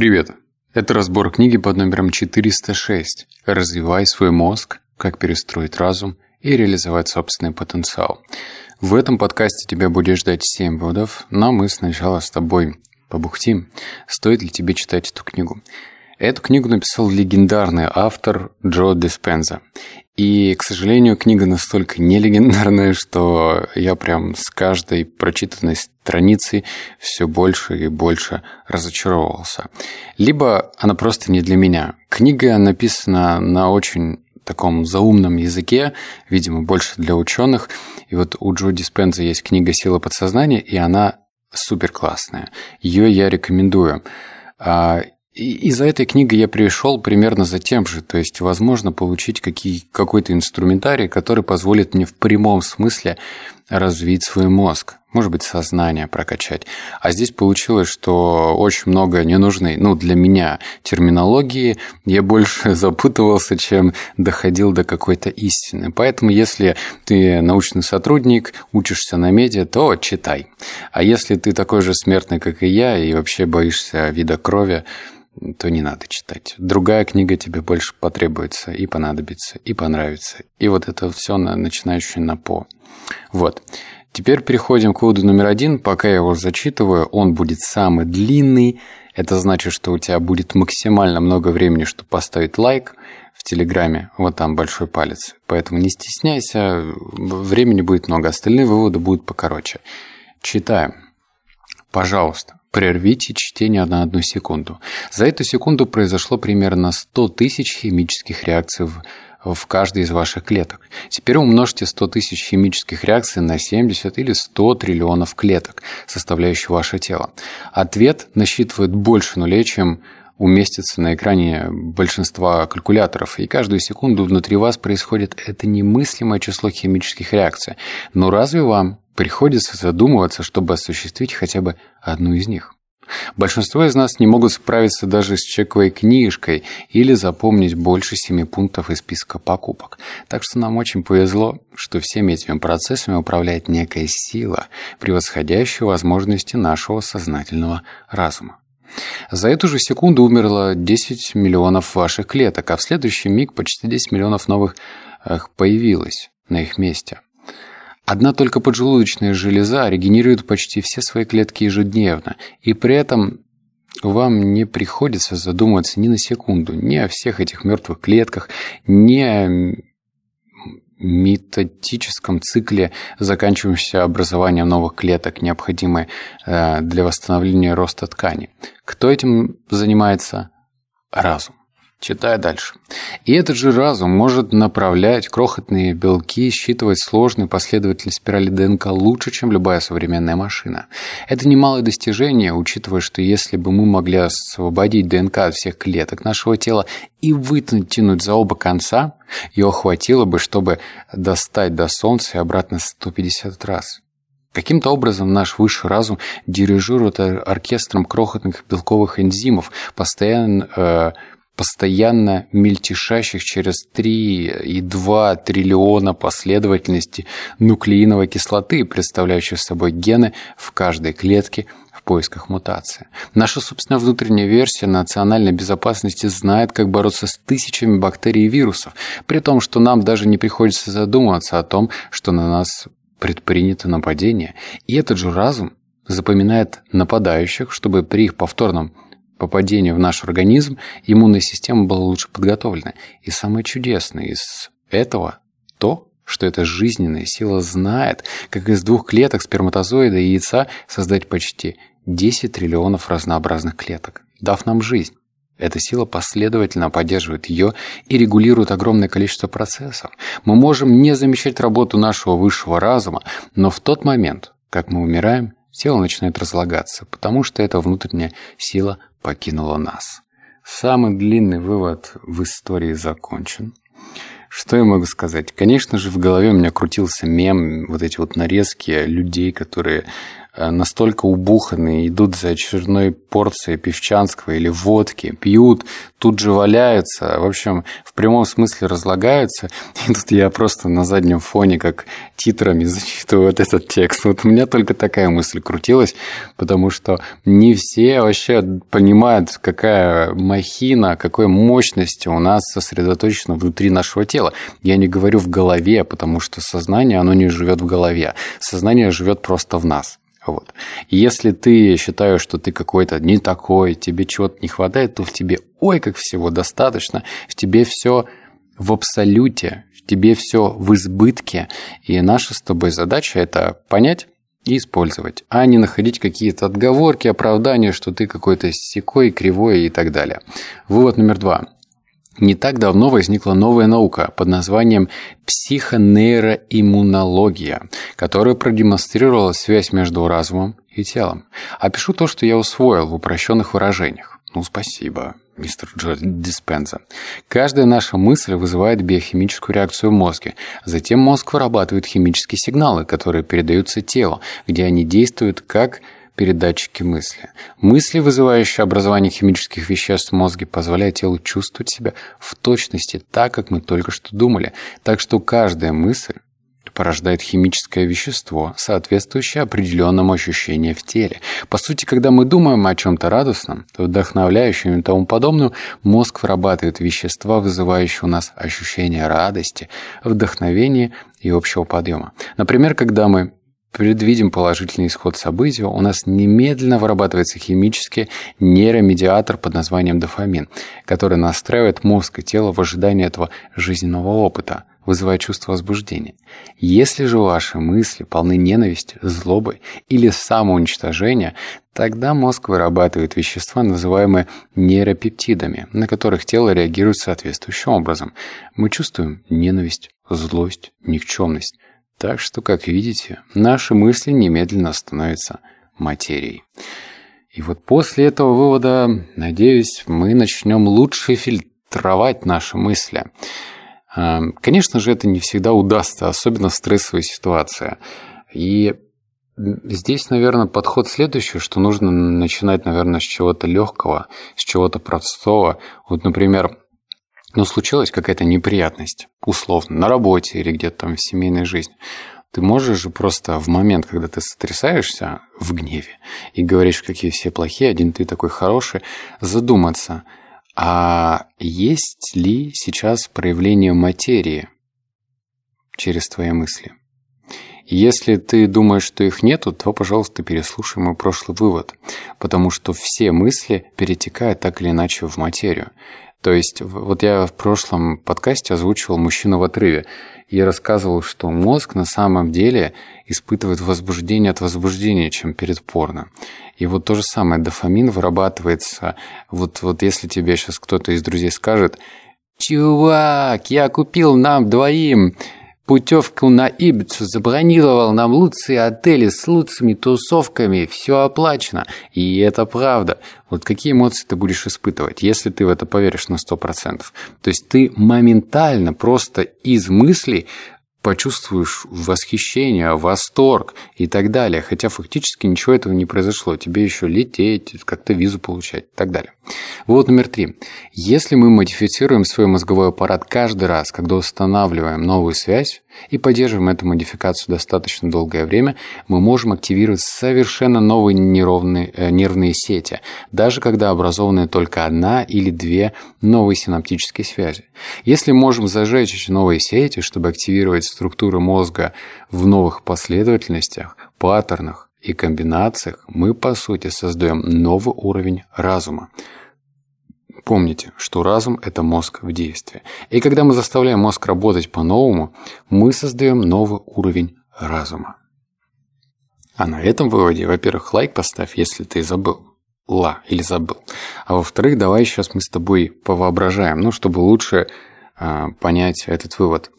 Привет! Это разбор книги под номером 406 «Развивай свой мозг. Как перестроить разум и реализовать собственный потенциал». В этом подкасте тебя будет ждать 7 выводов, но мы сначала с тобой побухтим, стоит ли тебе читать эту книгу. Эту книгу написал легендарный автор Джо Диспенза. И, к сожалению, книга настолько нелегендарная, что я прям с каждой прочитанной страницей все больше и больше разочаровывался. Либо она просто не для меня. Книга написана на очень таком заумном языке, видимо, больше для ученых. И вот у Джо Диспенза есть книга «Сила подсознания», и она супер классная. Ее я рекомендую. И за этой книгой я пришел примерно за тем же, то есть возможно получить какие, какой-то инструментарий, который позволит мне в прямом смысле развить свой мозг, может быть, сознание прокачать. А здесь получилось, что очень много ненужной, ну, для меня терминологии, я больше запутывался, чем доходил до какой-то истины. Поэтому, если ты научный сотрудник, учишься на медиа, то читай. А если ты такой же смертный, как и я, и вообще боишься вида крови, то не надо читать. Другая книга тебе больше потребуется и понадобится, и понравится. И вот это все на, начинающее на по. Вот. Теперь переходим к выводу номер один. Пока я его зачитываю, он будет самый длинный. Это значит, что у тебя будет максимально много времени, чтобы поставить лайк в Телеграме. Вот там большой палец. Поэтому не стесняйся, времени будет много. Остальные выводы будут покороче. Читаем. Пожалуйста, Прервите чтение на одну секунду. За эту секунду произошло примерно 100 тысяч химических реакций в, в каждой из ваших клеток. Теперь умножьте 100 тысяч химических реакций на 70 или 100 триллионов клеток, составляющих ваше тело. Ответ насчитывает больше нулей, чем уместится на экране большинства калькуляторов, и каждую секунду внутри вас происходит это немыслимое число химических реакций. Но разве вам Приходится задумываться, чтобы осуществить хотя бы одну из них. Большинство из нас не могут справиться даже с чековой книжкой или запомнить больше семи пунктов из списка покупок. Так что нам очень повезло, что всеми этими процессами управляет некая сила, превосходящая возможности нашего сознательного разума. За эту же секунду умерло 10 миллионов ваших клеток, а в следующий миг почти 10 миллионов новых появилось на их месте. Одна только поджелудочная железа регенерирует почти все свои клетки ежедневно, и при этом вам не приходится задумываться ни на секунду ни о всех этих мертвых клетках, ни о методическом цикле, заканчивающемся образованием новых клеток, необходимой э, для восстановления роста ткани. Кто этим занимается? Разум. Читая дальше. И этот же разум может направлять крохотные белки, считывать сложные последовательные спирали ДНК лучше, чем любая современная машина. Это немалое достижение, учитывая, что если бы мы могли освободить ДНК от всех клеток нашего тела и вытянуть тянуть за оба конца, ее хватило бы, чтобы достать до Солнца и обратно 150 раз. Каким-то образом наш высший разум дирижирует оркестром крохотных белковых энзимов, постоянно э, постоянно мельтешащих через 3,2 триллиона последовательностей нуклеиновой кислоты, представляющих собой гены в каждой клетке в поисках мутации. Наша собственная внутренняя версия национальной безопасности знает, как бороться с тысячами бактерий и вирусов, при том, что нам даже не приходится задумываться о том, что на нас предпринято нападение. И этот же разум запоминает нападающих, чтобы при их повторном попадения в наш организм иммунная система была лучше подготовлена. И самое чудесное из этого то, что эта жизненная сила знает, как из двух клеток сперматозоида и яйца создать почти 10 триллионов разнообразных клеток, дав нам жизнь. Эта сила последовательно поддерживает ее и регулирует огромное количество процессов. Мы можем не замечать работу нашего высшего разума, но в тот момент, как мы умираем, тело начинает разлагаться, потому что эта внутренняя сила покинула нас. Самый длинный вывод в истории закончен. Что я могу сказать? Конечно же, в голове у меня крутился мем, вот эти вот нарезки людей, которые настолько убуханы, идут за очередной порцией певчанского или водки, пьют, тут же валяются, в общем, в прямом смысле разлагаются. И тут я просто на заднем фоне, как титрами зачитываю вот этот текст. Вот у меня только такая мысль крутилась, потому что не все вообще понимают, какая махина, какой мощности у нас сосредоточена внутри нашего тела. Я не говорю в голове, потому что сознание, оно не живет в голове. Сознание живет просто в нас. Вот. Если ты считаешь, что ты какой-то не такой, тебе чего-то не хватает, то в тебе ой, как всего достаточно, в тебе все в абсолюте, в тебе все в избытке. И наша с тобой задача это понять и использовать, а не находить какие-то отговорки, оправдания, что ты какой-то секой, кривой и так далее. Вывод номер два. Не так давно возникла новая наука под названием психонейроиммунология, которая продемонстрировала связь между разумом и телом. Опишу то, что я усвоил в упрощенных выражениях. Ну, спасибо, мистер Джо Диспенза. Каждая наша мысль вызывает биохимическую реакцию в мозге. Затем мозг вырабатывает химические сигналы, которые передаются телу, где они действуют как передатчики мысли. Мысли, вызывающие образование химических веществ в мозге, позволяют телу чувствовать себя в точности так, как мы только что думали. Так что каждая мысль порождает химическое вещество, соответствующее определенному ощущению в теле. По сути, когда мы думаем о чем-то радостном, вдохновляющем и тому подобном, мозг вырабатывает вещества, вызывающие у нас ощущение радости, вдохновения и общего подъема. Например, когда мы предвидим положительный исход события, у нас немедленно вырабатывается химический нейромедиатор под названием дофамин, который настраивает мозг и тело в ожидании этого жизненного опыта, вызывая чувство возбуждения. Если же ваши мысли полны ненависти, злобы или самоуничтожения, тогда мозг вырабатывает вещества, называемые нейропептидами, на которых тело реагирует соответствующим образом. Мы чувствуем ненависть, злость, никчемность. Так что, как видите, наши мысли немедленно становятся материей. И вот после этого вывода, надеюсь, мы начнем лучше фильтровать наши мысли. А, конечно же, это не всегда удастся, особенно в стрессовой ситуации. И здесь, наверное, подход следующий, что нужно начинать, наверное, с чего-то легкого, с чего-то простого. Вот, например, ну, случилась какая-то неприятность, условно, на работе или где-то там в семейной жизни, ты можешь же просто в момент, когда ты сотрясаешься в гневе и говоришь, какие все плохие, один ты такой хороший, задуматься, а есть ли сейчас проявление материи через твои мысли? Если ты думаешь, что их нету, то, пожалуйста, переслушай мой прошлый вывод, потому что все мысли перетекают так или иначе в материю. То есть, вот я в прошлом подкасте озвучивал «Мужчина в отрыве». Я рассказывал, что мозг на самом деле испытывает возбуждение от возбуждения, чем перед порно. И вот то же самое, дофамин вырабатывается. Вот, вот если тебе сейчас кто-то из друзей скажет, «Чувак, я купил нам двоим путевку на Ибицу, забронировал нам лучшие отели с лучшими тусовками, все оплачено. И это правда. Вот какие эмоции ты будешь испытывать, если ты в это поверишь на 100%? То есть ты моментально просто из мыслей почувствуешь восхищение, восторг и так далее. Хотя фактически ничего этого не произошло. Тебе еще лететь, как-то визу получать и так далее. Вот номер три. Если мы модифицируем свой мозговой аппарат каждый раз, когда устанавливаем новую связь и поддерживаем эту модификацию достаточно долгое время, мы можем активировать совершенно новые нейронные, э, нервные сети, даже когда образованы только одна или две новые синаптические связи. Если можем зажечь новые сети, чтобы активировать структуры мозга в новых последовательностях, паттернах и комбинациях, мы, по сути, создаем новый уровень разума. Помните, что разум – это мозг в действии. И когда мы заставляем мозг работать по-новому, мы создаем новый уровень разума. А на этом выводе, во-первых, лайк поставь, если ты забыл. Ла или забыл. А во-вторых, давай сейчас мы с тобой повоображаем, ну, чтобы лучше э, понять этот вывод.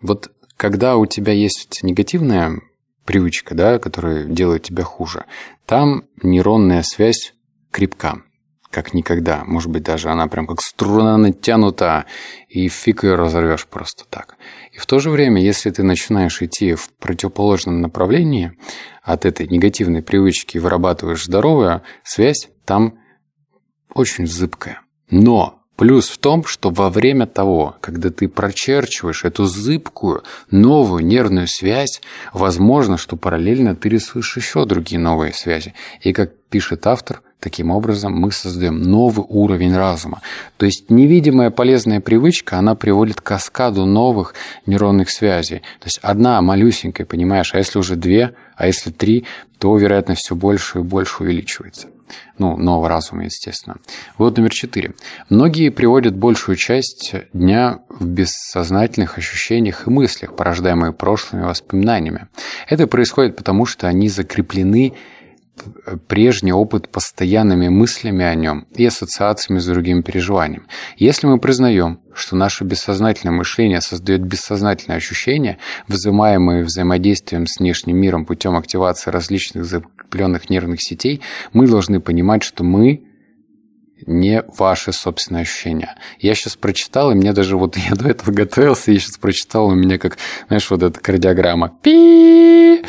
Вот когда у тебя есть негативная привычка, да, которая делает тебя хуже, там нейронная связь крепка. Как никогда. Может быть, даже она прям как струна натянута, и фиг ее разорвешь просто так. И в то же время, если ты начинаешь идти в противоположном направлении от этой негативной привычки и вырабатываешь здоровую связь, там очень зыбкая. Но Плюс в том, что во время того, когда ты прочерчиваешь эту зыбкую, новую нервную связь, возможно, что параллельно ты рисуешь еще другие новые связи. И как пишет автор, таким образом мы создаем новый уровень разума. То есть невидимая полезная привычка, она приводит к каскаду новых нейронных связей. То есть одна малюсенькая, понимаешь, а если уже две, а если три, то вероятность все больше и больше увеличивается. Ну, нового разума, естественно. Вот номер четыре. Многие приводят большую часть дня в бессознательных ощущениях и мыслях, порождаемые прошлыми воспоминаниями. Это происходит потому, что они закреплены прежний опыт постоянными мыслями о нем и ассоциациями с другими переживаниями. Если мы признаем, что наше бессознательное мышление создает бессознательные ощущения, вызываемые взаимодействием с внешним миром путем активации различных закрепленных нервных сетей, мы должны понимать, что мы не ваши собственные ощущения. Я сейчас прочитал, и мне даже вот я до этого готовился, я сейчас прочитал, у меня как, знаешь, вот эта кардиограмма. Пи!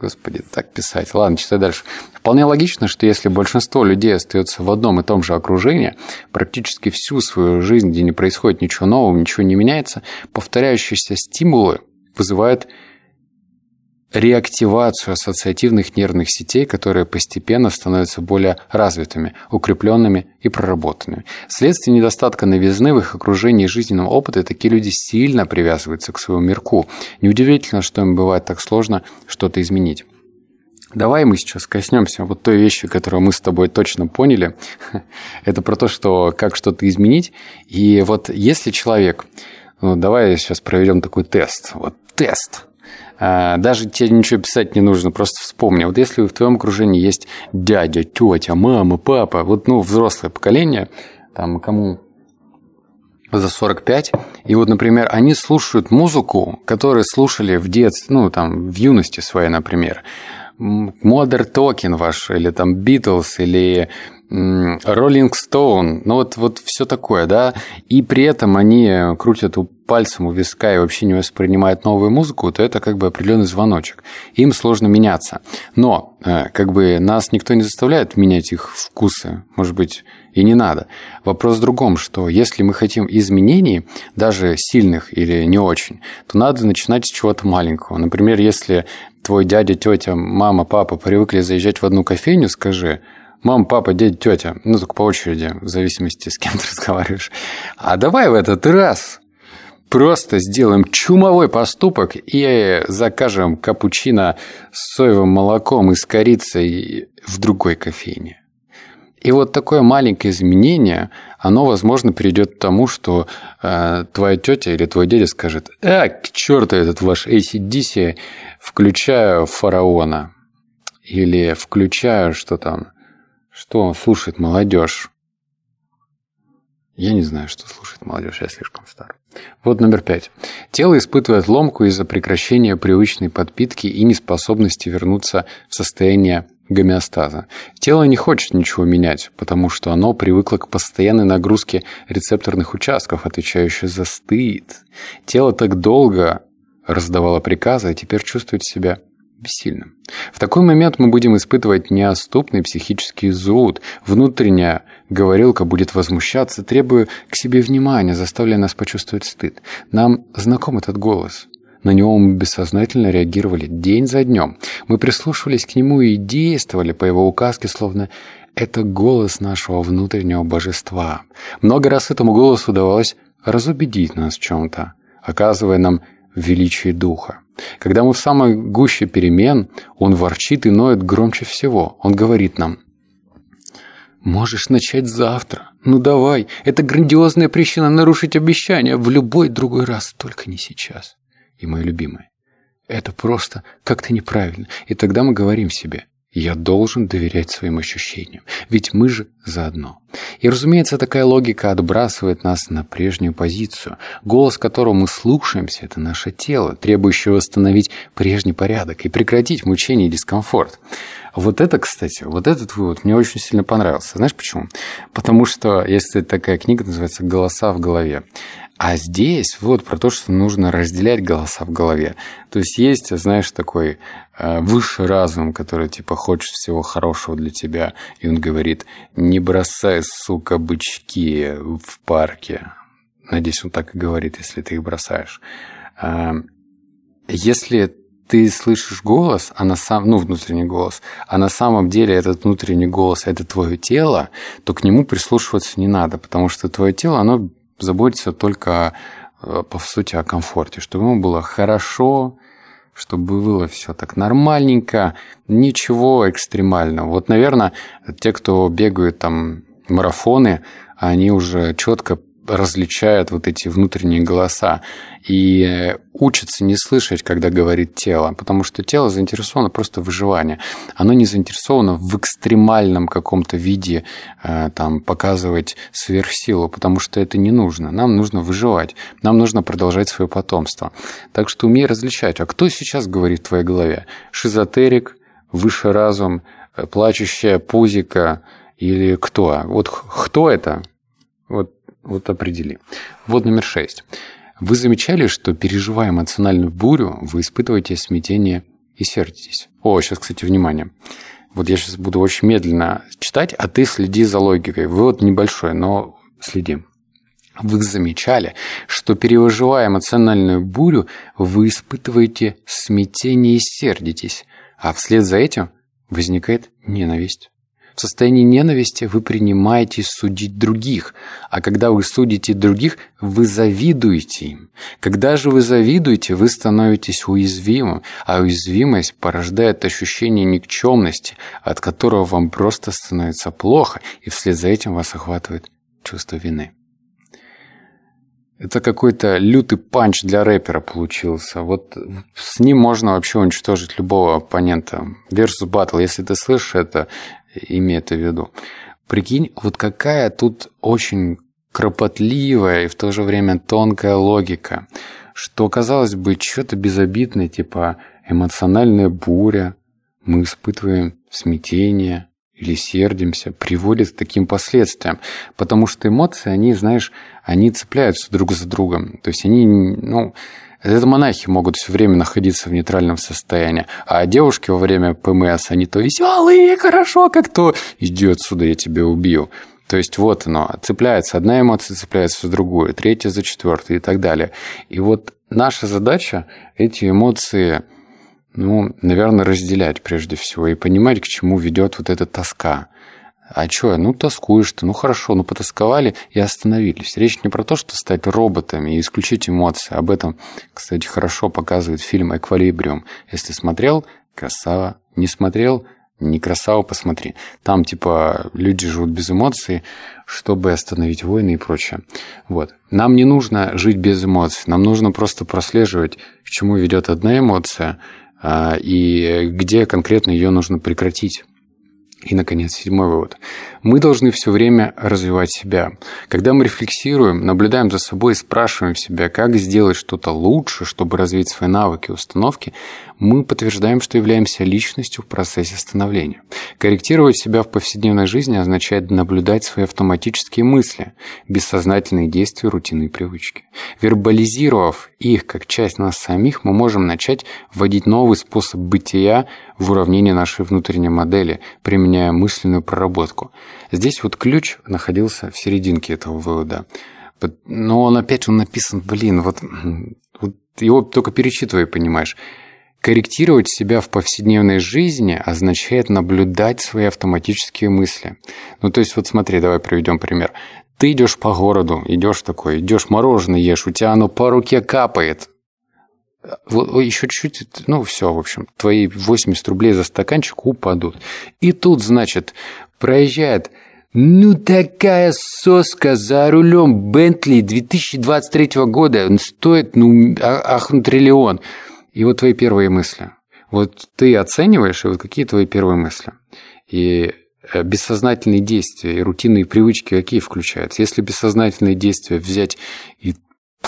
Господи, так писать. Ладно, читай дальше. Вполне логично, что если большинство людей остается в одном и том же окружении, практически всю свою жизнь, где не происходит ничего нового, ничего не меняется, повторяющиеся стимулы вызывают реактивацию ассоциативных нервных сетей, которые постепенно становятся более развитыми, укрепленными и проработанными. Вследствие недостатка новизны в их окружении жизненного опыта такие люди сильно привязываются к своему мирку. Неудивительно, что им бывает так сложно что-то изменить. Давай мы сейчас коснемся вот той вещи, которую мы с тобой точно поняли. Это про то, что как что-то изменить. И вот если человек... Ну, давай сейчас проведем такой тест. Вот тест. А, даже тебе ничего писать не нужно, просто вспомни. Вот если в твоем окружении есть дядя, тетя, мама, папа, вот ну, взрослое поколение, там кому за 45, и вот, например, они слушают музыку, которую слушали в детстве, ну, там, в юности своей, например. Modern Talking ваш, или там Beatles, или Rolling Stone, ну вот, вот все такое, да, и при этом они крутят пальцем у виска и вообще не воспринимают новую музыку, то это как бы определенный звоночек. Им сложно меняться. Но э, как бы нас никто не заставляет менять их вкусы, может быть, и не надо. Вопрос в другом, что если мы хотим изменений, даже сильных или не очень, то надо начинать с чего-то маленького. Например, если твой дядя, тетя, мама, папа привыкли заезжать в одну кофейню, скажи – Мама, папа, дядя, тетя. Ну, только по очереди, в зависимости, с кем ты разговариваешь. А давай в этот раз просто сделаем чумовой поступок и закажем капучино с соевым молоком и с корицей в другой кофейне. И вот такое маленькое изменение, оно, возможно, перейдет к тому, что э, твоя тетя или твой дядя скажет, «А, к черту этот ваш ACDC, включаю фараона». Или включаю, что там, что слушает молодежь? Я не знаю, что слушает молодежь, я слишком стар. Вот номер пять. Тело испытывает ломку из-за прекращения привычной подпитки и неспособности вернуться в состояние гомеостаза. Тело не хочет ничего менять, потому что оно привыкло к постоянной нагрузке рецепторных участков, отвечающих за стыд. Тело так долго раздавало приказы, а теперь чувствует себя бессильным. В такой момент мы будем испытывать неоступный психический зуд. Внутренняя говорилка будет возмущаться, требуя к себе внимания, заставляя нас почувствовать стыд. Нам знаком этот голос. На него мы бессознательно реагировали день за днем. Мы прислушивались к нему и действовали по его указке, словно это голос нашего внутреннего божества. Много раз этому голосу удавалось разубедить нас в чем-то, оказывая нам величие духа. Когда мы в самой гуще перемен, он ворчит и ноет громче всего. Он говорит нам, «Можешь начать завтра. Ну давай, это грандиозная причина нарушить обещание в любой другой раз, только не сейчас». И мой любимый, это просто как-то неправильно. И тогда мы говорим себе, я должен доверять своим ощущениям, ведь мы же заодно. И, разумеется, такая логика отбрасывает нас на прежнюю позицию. Голос, которого мы слушаемся, это наше тело, требующее восстановить прежний порядок и прекратить мучение и дискомфорт. Вот это, кстати, вот этот вывод мне очень сильно понравился. Знаешь почему? Потому что, если такая книга называется «Голоса в голове», а здесь вот про то, что нужно разделять голоса в голове. То есть есть, знаешь, такой высший разум, который типа хочет всего хорошего для тебя, и он говорит, не бросай, сука, бычки в парке. Надеюсь, он так и говорит, если ты их бросаешь. Э, если ты слышишь голос, а на сам, ну, внутренний голос, а на самом деле этот внутренний голос – это твое тело, то к нему прислушиваться не надо, потому что твое тело, оно заботиться только, э, по сути, о комфорте, чтобы ему было хорошо, чтобы было все так нормальненько, ничего экстремального. Вот, наверное, те, кто бегают там марафоны, они уже четко различают вот эти внутренние голоса и учатся не слышать, когда говорит тело, потому что тело заинтересовано просто в выживании. Оно не заинтересовано в экстремальном каком-то виде э, там, показывать сверхсилу, потому что это не нужно. Нам нужно выживать, нам нужно продолжать свое потомство. Так что умей различать. А кто сейчас говорит в твоей голове? Шизотерик, высший разум, э, плачущая пузика или кто? Вот кто это? Вот вот определи. Вот номер шесть. Вы замечали, что переживая эмоциональную бурю, вы испытываете смятение и сердитесь? О, сейчас, кстати, внимание. Вот я сейчас буду очень медленно читать, а ты следи за логикой. Вывод небольшой, но следи. Вы замечали, что переживая эмоциональную бурю, вы испытываете смятение и сердитесь, а вслед за этим возникает ненависть. В состоянии ненависти вы принимаете судить других, а когда вы судите других, вы завидуете им. Когда же вы завидуете, вы становитесь уязвимым, а уязвимость порождает ощущение никчемности, от которого вам просто становится плохо, и вслед за этим вас охватывает чувство вины. Это какой-то лютый панч для рэпера получился. Вот с ним можно вообще уничтожить любого оппонента. Versus Battle, если ты слышишь это, имей это в виду. Прикинь, вот какая тут очень кропотливая и в то же время тонкая логика, что, казалось бы, что-то безобидное, типа эмоциональная буря, мы испытываем смятение или сердимся, приводит к таким последствиям. Потому что эмоции, они, знаешь, они цепляются друг за другом. То есть они, ну, это монахи могут все время находиться в нейтральном состоянии. А девушки во время ПМС, они то веселые, хорошо, как то иди отсюда, я тебя убью. То есть вот оно, цепляется, одна эмоция цепляется за другую, третья за четвертую и так далее. И вот наша задача эти эмоции, ну, наверное, разделять прежде всего и понимать, к чему ведет вот эта тоска. А что, ну тоскуешь ты, ну хорошо, ну потасковали и остановились. Речь не про то, что стать роботами и исключить эмоции. Об этом, кстати, хорошо показывает фильм «Эквилибриум». Если смотрел, красава. Не смотрел, не красава, посмотри. Там, типа, люди живут без эмоций, чтобы остановить войны и прочее. Вот. Нам не нужно жить без эмоций. Нам нужно просто прослеживать, к чему ведет одна эмоция, а, и где конкретно ее нужно прекратить. И, наконец, седьмой вывод. Мы должны все время развивать себя. Когда мы рефлексируем, наблюдаем за собой и спрашиваем себя, как сделать что-то лучше, чтобы развить свои навыки и установки, мы подтверждаем, что являемся личностью в процессе становления. Корректировать себя в повседневной жизни означает наблюдать свои автоматические мысли, бессознательные действия, рутинные привычки. Вербализировав их как часть нас самих, мы можем начать вводить новый способ бытия в уравнение нашей внутренней модели, применяя мысленную проработку. Здесь вот ключ находился в серединке этого вывода. Но он опять он написан, блин, вот, вот его только перечитывай, понимаешь. Корректировать себя в повседневной жизни означает наблюдать свои автоматические мысли. Ну, то есть, вот смотри, давай приведем пример. Ты идешь по городу, идешь такой, идешь мороженое ешь, у тебя оно по руке капает. Вот еще чуть-чуть, ну все, в общем, твои 80 рублей за стаканчик упадут. И тут, значит, проезжает ну такая соска за рулем Бентли 2023 года стоит, ну, а, ах, ну, триллион. И вот твои первые мысли. Вот ты оцениваешь, и вот какие твои первые мысли. И э, бессознательные действия и рутинные привычки какие включаются? Если бессознательные действия взять и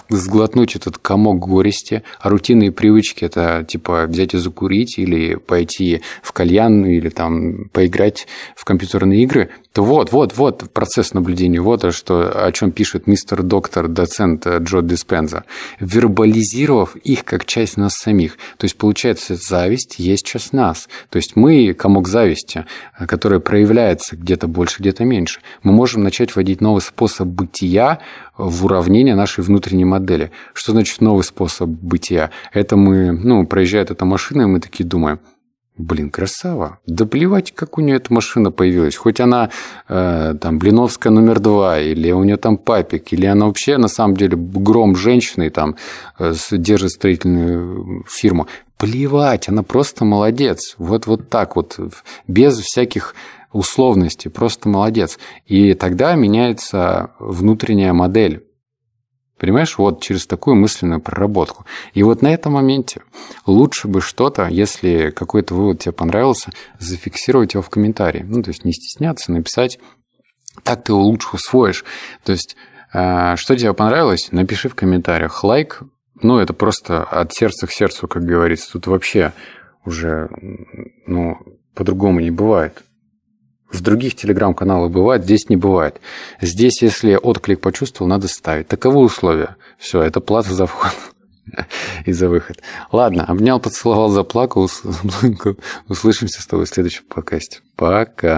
сглотнуть этот комок горести, а рутинные привычки это типа взять и закурить или пойти в кальян или там поиграть в компьютерные игры, то вот, вот, вот процесс наблюдения, вот что, о чем пишет мистер доктор, доцент Джо Диспенза, вербализировав их как часть нас самих. То есть, получается, зависть есть часть нас. То есть, мы комок зависти, который проявляется где-то больше, где-то меньше. Мы можем начать вводить новый способ бытия в уравнение нашей внутренней модели. Что значит новый способ бытия? Это мы, ну, проезжает эта машина, и мы такие думаем, Блин, красава. Да плевать, как у нее эта машина появилась. Хоть она э, там Блиновская номер два, или у нее там папик, или она вообще на самом деле гром женщины там э, держит строительную фирму. Плевать, она просто молодец. Вот, вот так вот, без всяких условностей, просто молодец. И тогда меняется внутренняя модель Понимаешь, вот через такую мысленную проработку. И вот на этом моменте лучше бы что-то, если какой-то вывод тебе понравился, зафиксировать его в комментарии. Ну, то есть не стесняться, написать, так ты его лучше усвоишь. То есть, э, что тебе понравилось, напиши в комментариях. Лайк, ну, это просто от сердца к сердцу, как говорится. Тут вообще уже, ну, по-другому не бывает. В других телеграм-каналах бывает, здесь не бывает. Здесь, если отклик почувствовал, надо ставить. Таковы условия. Все, это плата за вход и за выход. Ладно, обнял, поцеловал, заплакал. Услышимся с тобой в следующем подкасте. Пока.